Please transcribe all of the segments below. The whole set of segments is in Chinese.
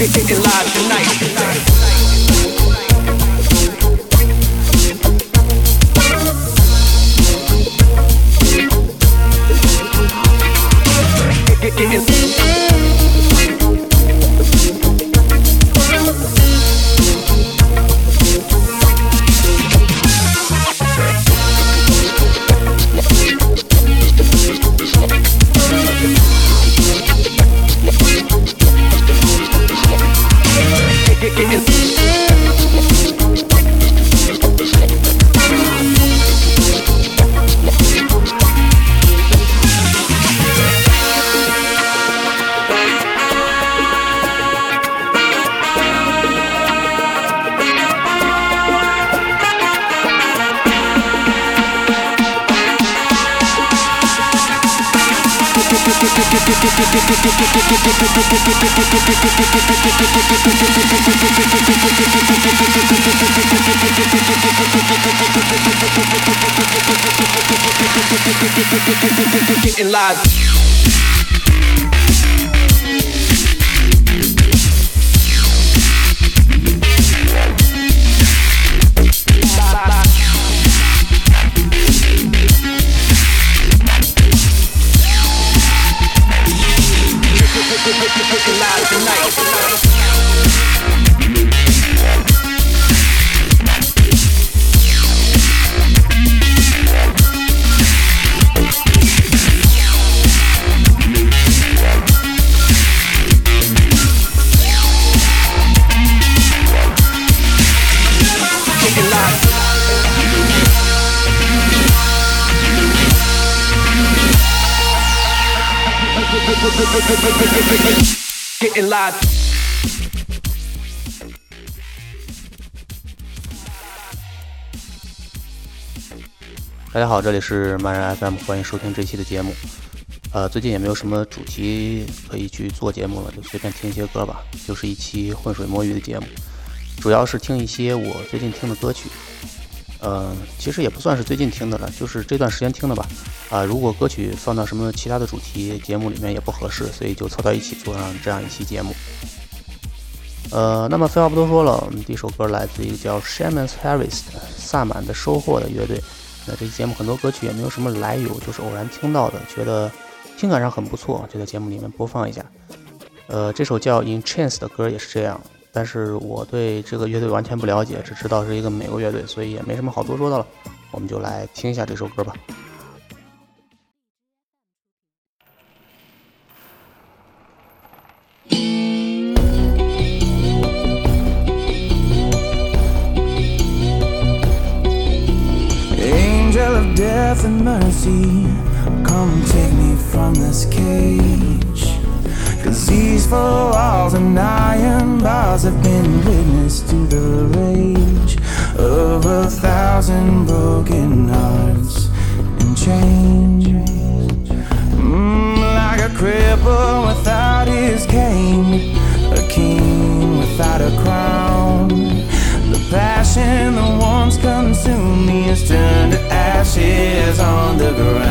be thinking live tonight. Getting live. Vocalize the night. Getting live. 大家好，这里是漫然 FM，欢迎收听这期的节目。呃，最近也没有什么主题可以去做节目了，就随便听一些歌吧，就是一期浑水摸鱼的节目，主要是听一些我最近听的歌曲。呃，其实也不算是最近听的了，就是这段时间听的吧。啊、如果歌曲放到什么其他的主题节目里面也不合适，所以就凑到一起做上这样一期节目。呃，那么废话不多说了，我们第一首歌来自一个叫 Shaman's Harvest 萨满的收获的乐队。那这期节目很多歌曲也没有什么来由，就是偶然听到的，觉得听感上很不错，就在节目里面播放一下。呃，这首叫 In Chains 的歌也是这样，但是我对这个乐队完全不了解，只知道是一个美国乐队，所以也没什么好多说的了。我们就来听一下这首歌吧。Angel of death and mercy, come take me from this cage. Cause these four walls and iron bars have been witness to the rage of a thousand broken hearts and chains. Mm, like a cripple without his cane, a king without a crown. The passion that once consumed me has turned to ashes on the ground.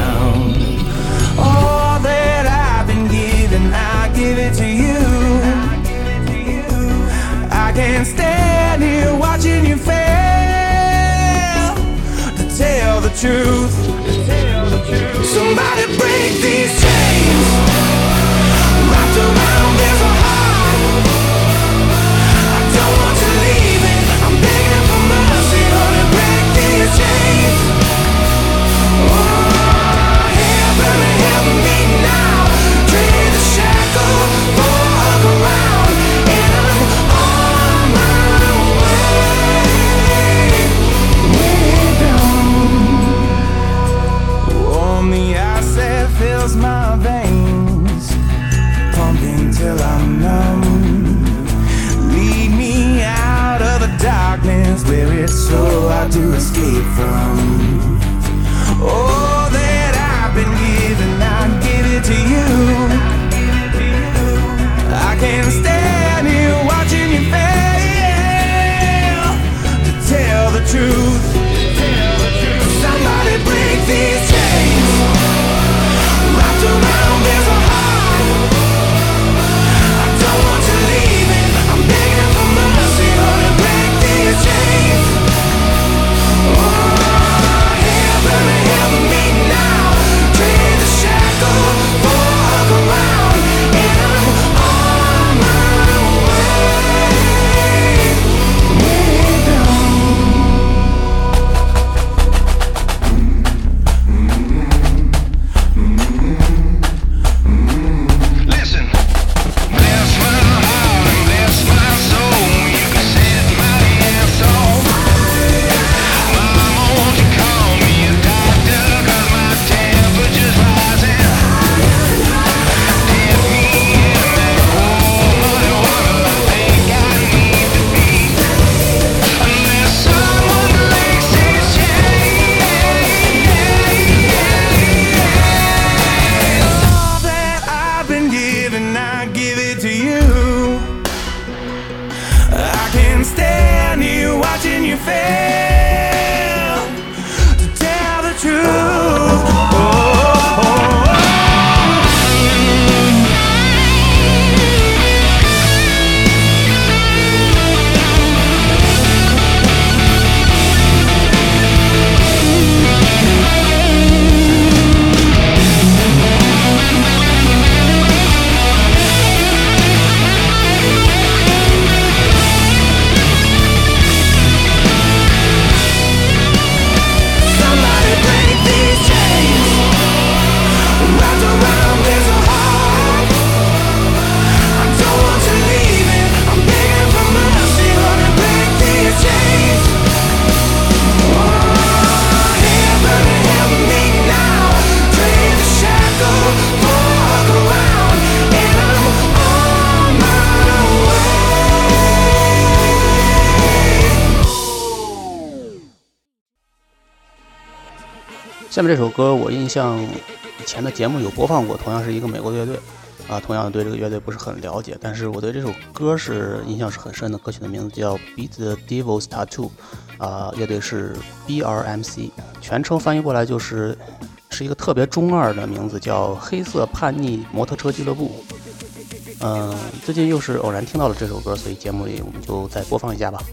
I can't stand here watching you fail to tell the truth. Somebody break these chains. is where it's so hard to escape from. All that I've been given, I give it to you. I can't stand here watching you fail to tell the truth. 下面这首歌我印象以前的节目有播放过，同样是一个美国乐队，啊，同样对这个乐队不是很了解，但是我对这首歌是印象是很深的。歌曲的名字叫《Beat the Devil's Tattoo》，啊，乐队是 BRMC，全称翻译过来就是是一个特别中二的名字，叫黑色叛逆摩托车俱乐部。嗯，最近又是偶然听到了这首歌，所以节目里我们就再播放一下吧。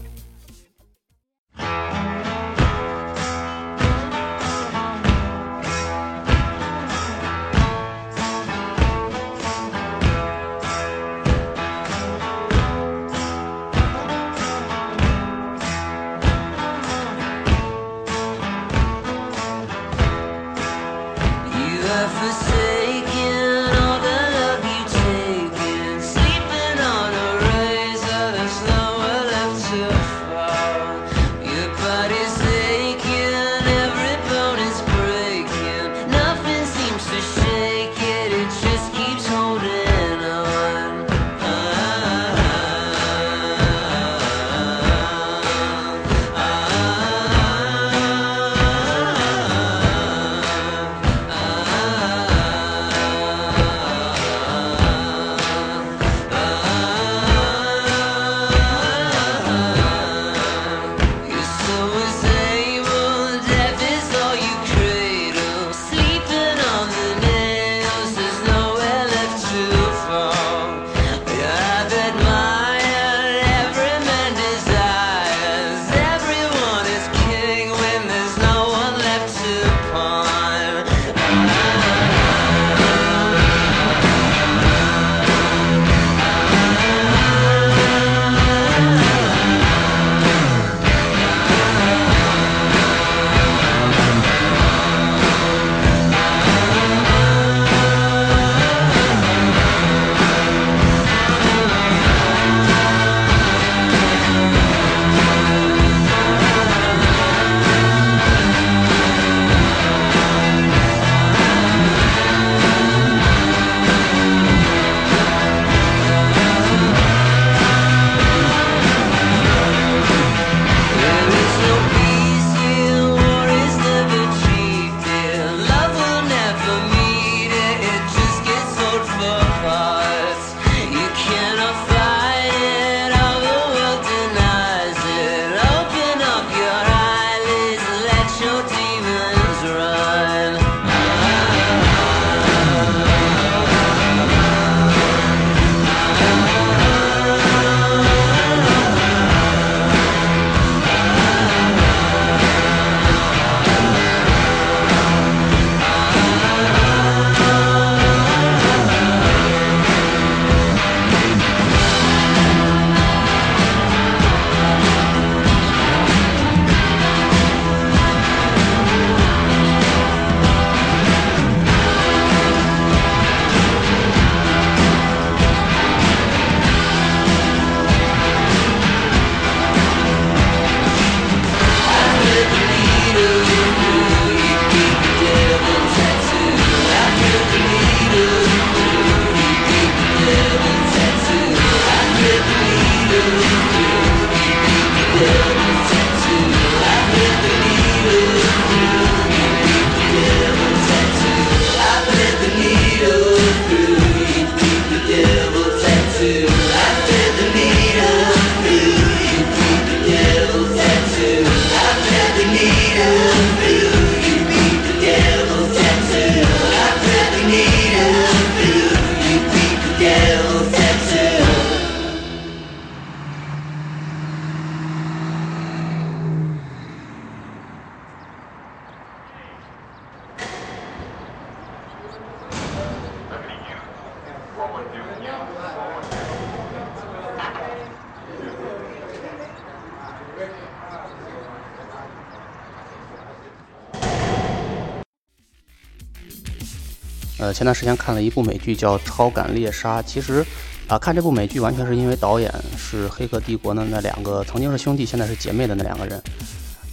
呃，前段时间看了一部美剧叫《超感猎杀》，其实啊，看这部美剧完全是因为导演是《黑客帝国》的那两个曾经是兄弟，现在是姐妹的那两个人。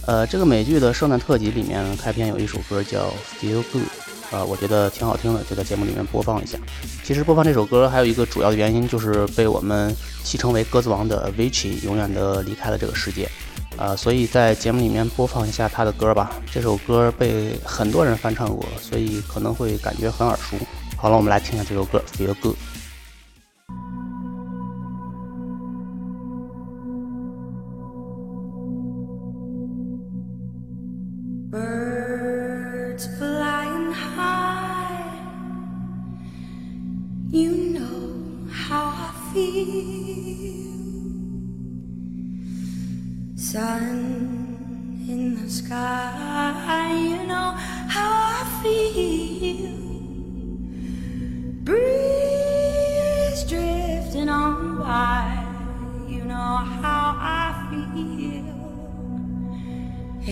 呃，这个美剧的圣诞特辑里面开篇有一首歌叫《Feel Good》，呃，我觉得挺好听的，就在节目里面播放一下。其实播放这首歌还有一个主要的原因，就是被我们戏称为“鸽子王”的 Avicii 永远的离开了这个世界。呃，所以在节目里面播放一下他的歌吧。这首歌被很多人翻唱过，所以可能会感觉很耳熟。好了，我们来听一下这首歌《Feel Good》。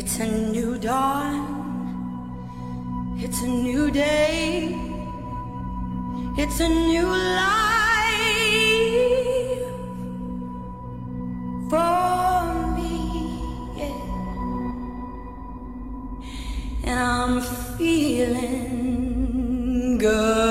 It's a new dawn. It's a new day. It's a new life for me. Yeah. And I'm feeling good.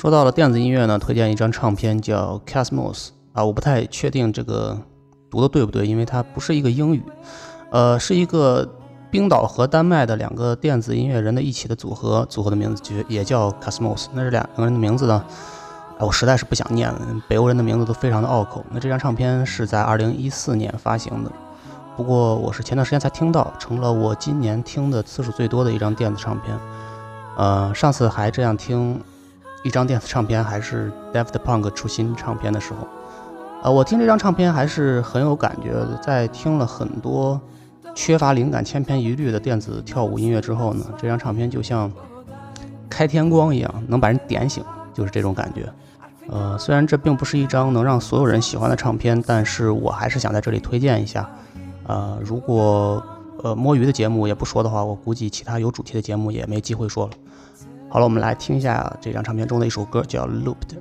说到了电子音乐呢，推荐一张唱片叫 Cosmos 啊，我不太确定这个读的对不对，因为它不是一个英语，呃，是一个冰岛和丹麦的两个电子音乐人的一起的组合，组合的名字就也叫 Cosmos。那这两个人的名字呢，哎，我实在是不想念了，北欧人的名字都非常的拗口。那这张唱片是在2014年发行的，不过我是前段时间才听到，成了我今年听的次数最多的一张电子唱片。呃，上次还这样听一张电子唱片还是 deft punk 出新唱片的时候。呃我听这张唱片还是很有感觉的在听了很多缺乏灵感千篇一律的电子跳舞音乐之后呢这张唱片就像开天光一样能把人点醒就是这种感觉。呃虽然这并不是一张能让所有人喜欢的唱片但是我还是想在这里推荐一下。呃如果呃摸鱼的节目也不说的话我估计其他有主题的节目也没机会说了。好了，我们来听一下这张唱片中的一首歌，叫 Looped。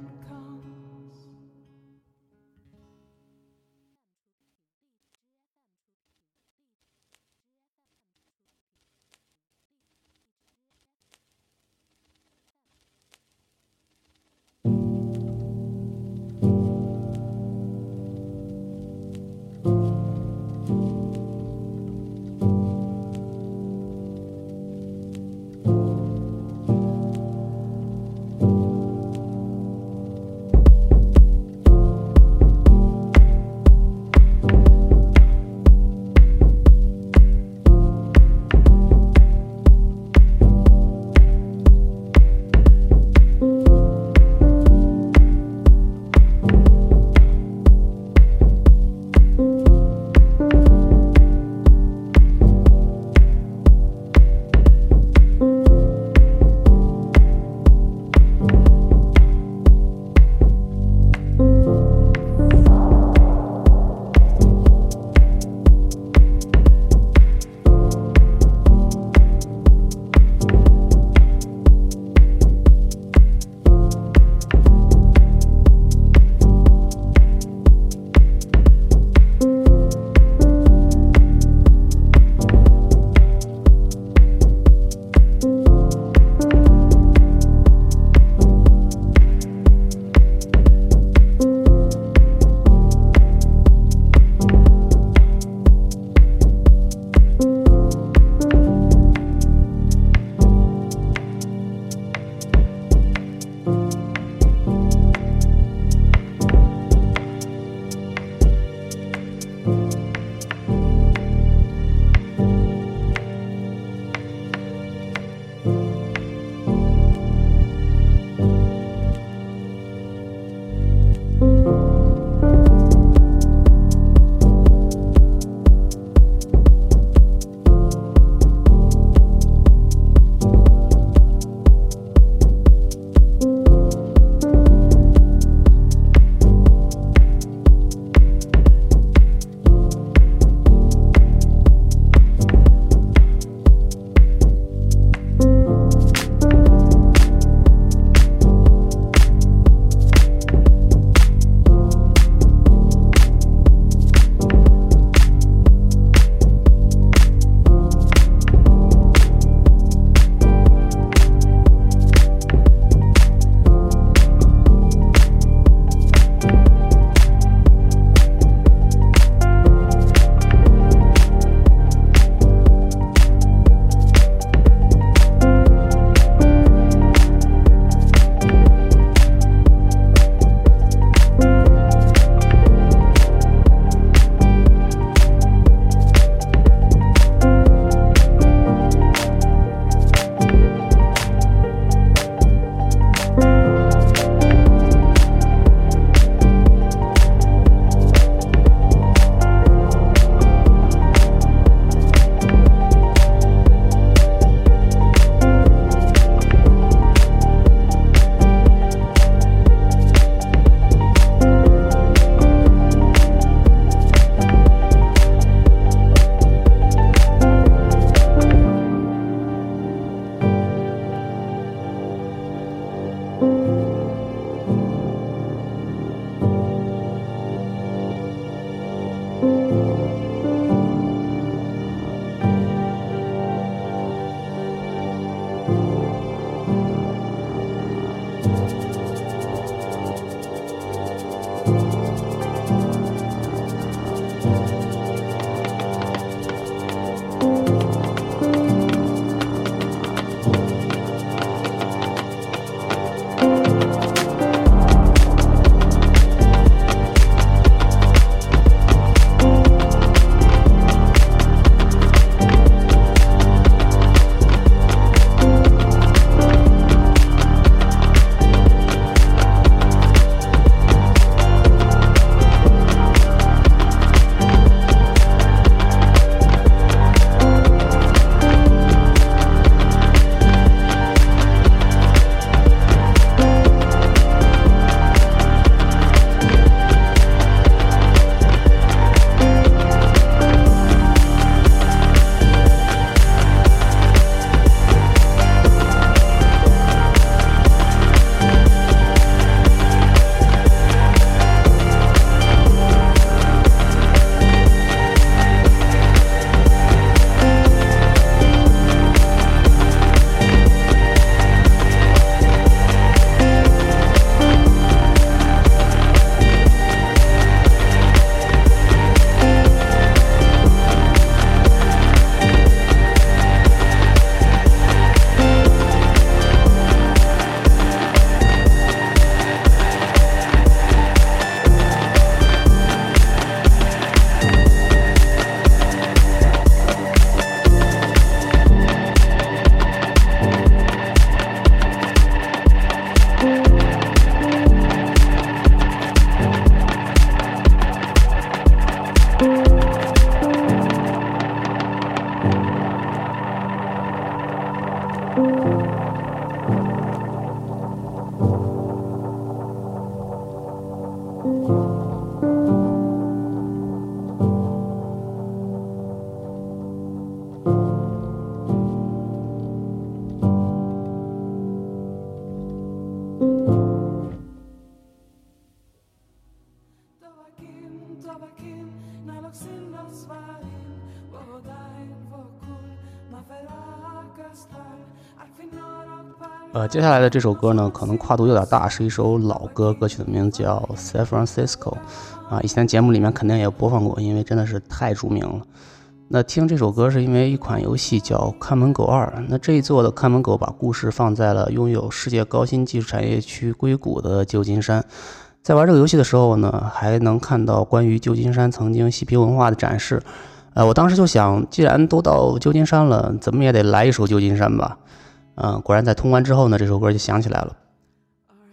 呃接下来的这首歌呢，可能跨度有点大，是一首老歌，歌曲的名字叫《San Francisco》，啊，以前节目里面肯定也播放过，因为真的是太著名了。那听这首歌是因为一款游戏叫《看门狗二》，那这一座的看门狗把故事放在了拥有世界高新技术产业区硅谷的旧金山。在玩这个游戏的时候呢，还能看到关于旧金山曾经嬉皮文化的展示。呃，我当时就想，既然都到旧金山了，怎么也得来一首旧金山吧。嗯，果然在通关之后呢，这首歌就响起来了。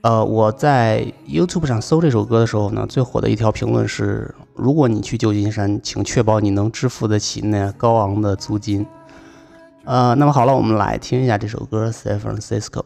呃，我在 YouTube 上搜这首歌的时候呢，最火的一条评论是：如果你去旧金山，请确保你能支付得起那高昂的租金。呃，那么好了，我们来听一下这首歌《San Francisco》。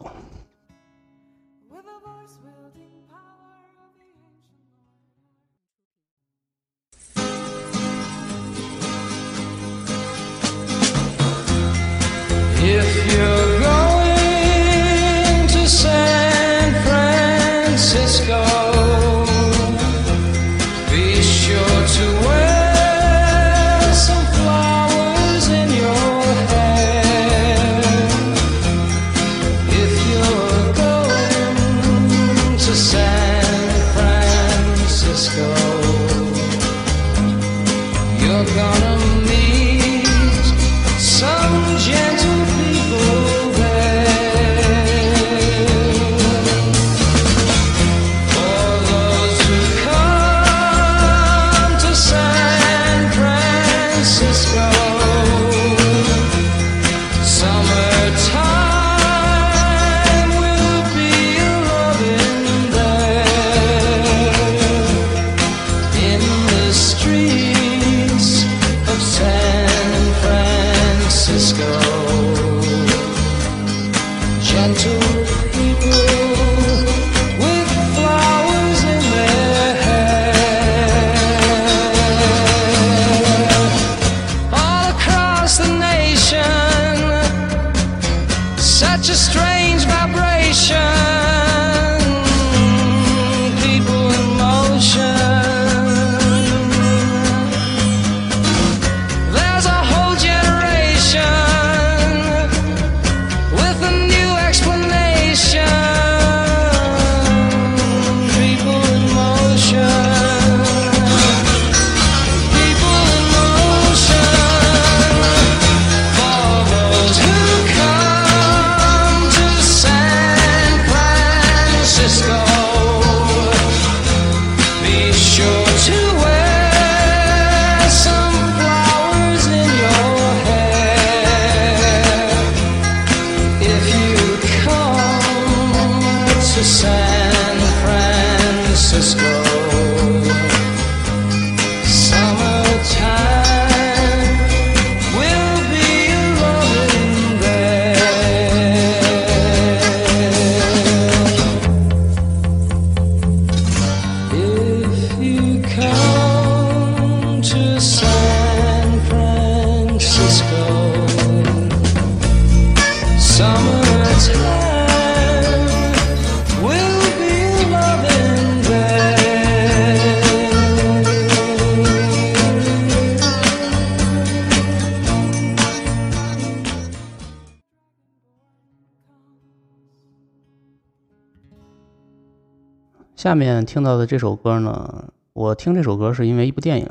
下面听到的这首歌呢，我听这首歌是因为一部电影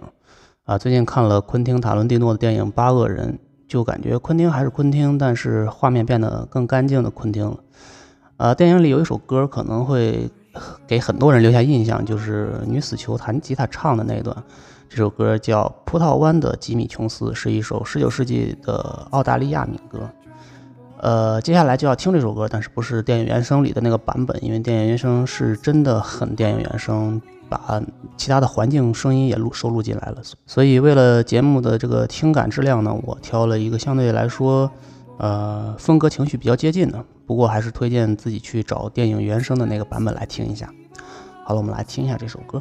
啊，最近看了昆汀·塔伦蒂诺的电影《八恶人》，就感觉昆汀还是昆汀，但是画面变得更干净的昆汀了。呃，电影里有一首歌可能会给很多人留下印象，就是女死囚弹吉他唱的那一段。这首歌叫《葡萄湾的吉米·琼斯》，是一首19世纪的澳大利亚民歌。呃，接下来就要听这首歌，但是不是电影原声里的那个版本，因为电影原声是真的很电影原声，把其他的环境声音也录收录进来了。所以为了节目的这个听感质量呢，我挑了一个相对来说，呃，风格情绪比较接近的，不过还是推荐自己去找电影原声的那个版本来听一下。好了，我们来听一下这首歌。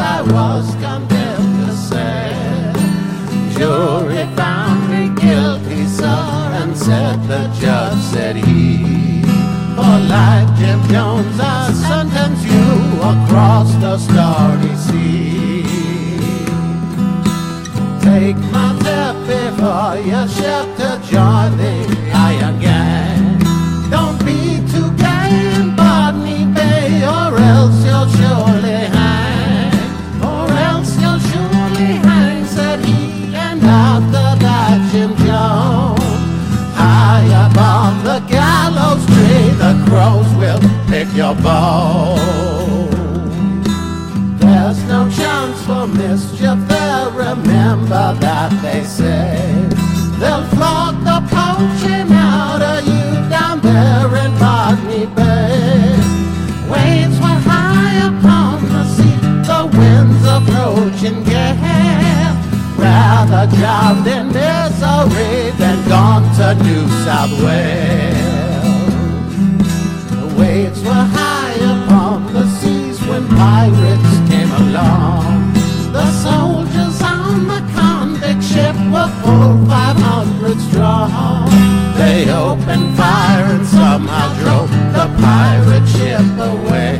I was condemned to say. Jury found me guilty, sir, and said the judge said he. For like Jim Jones, I sentence you across the starry sea. Take my tip before you shift to join the Iron Gang. Don't be too gay and me, bay, or else. There's no chance for mischief there, remember that they say. They'll flog the poaching out of you down there in Botany Bay. Waves were high upon the sea, the winds approaching gale. Rather drowned in misery than gone to New South Wales. Pirates came along. The soldiers on the convict ship were full 500 strong. They opened fire and somehow drove the pirate ship away.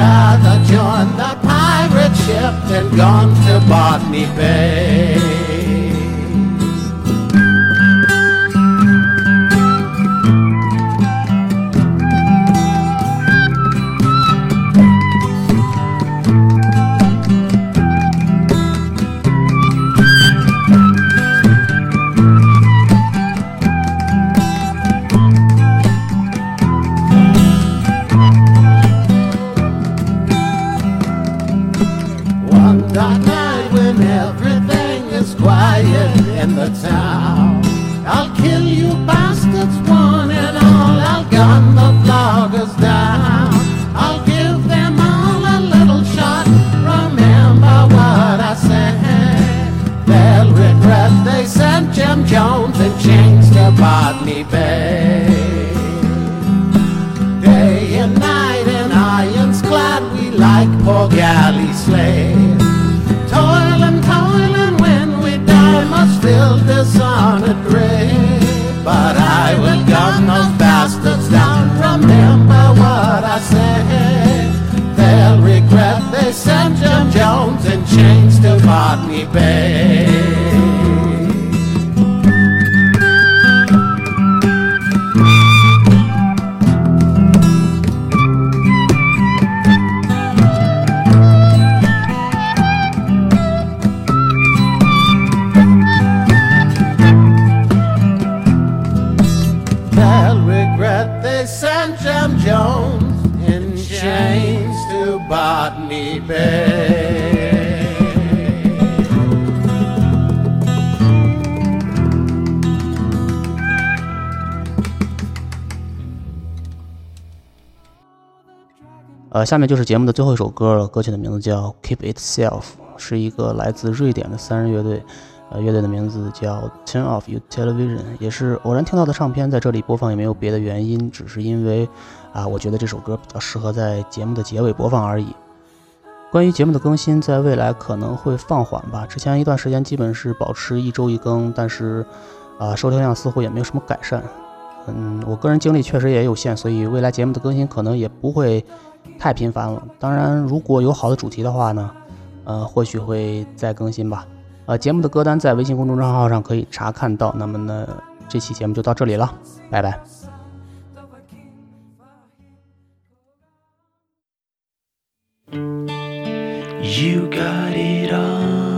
Rather join the pirate ship than gone to Botany Bay. 下面就是节目的最后一首歌了，歌曲的名字叫《Keep Itself》，是一个来自瑞典的三人乐队，呃，乐队的名字叫 Turn Off Your Television，也是偶然听到的唱片，在这里播放也没有别的原因，只是因为啊，我觉得这首歌比较适合在节目的结尾播放而已。关于节目的更新，在未来可能会放缓吧。之前一段时间基本是保持一周一更，但是啊，收听量似乎也没有什么改善。嗯，我个人精力确实也有限，所以未来节目的更新可能也不会太频繁了。当然，如果有好的主题的话呢，呃，或许会再更新吧。呃，节目的歌单在微信公众账号上可以查看到。那么呢，这期节目就到这里了，拜拜。You got it on.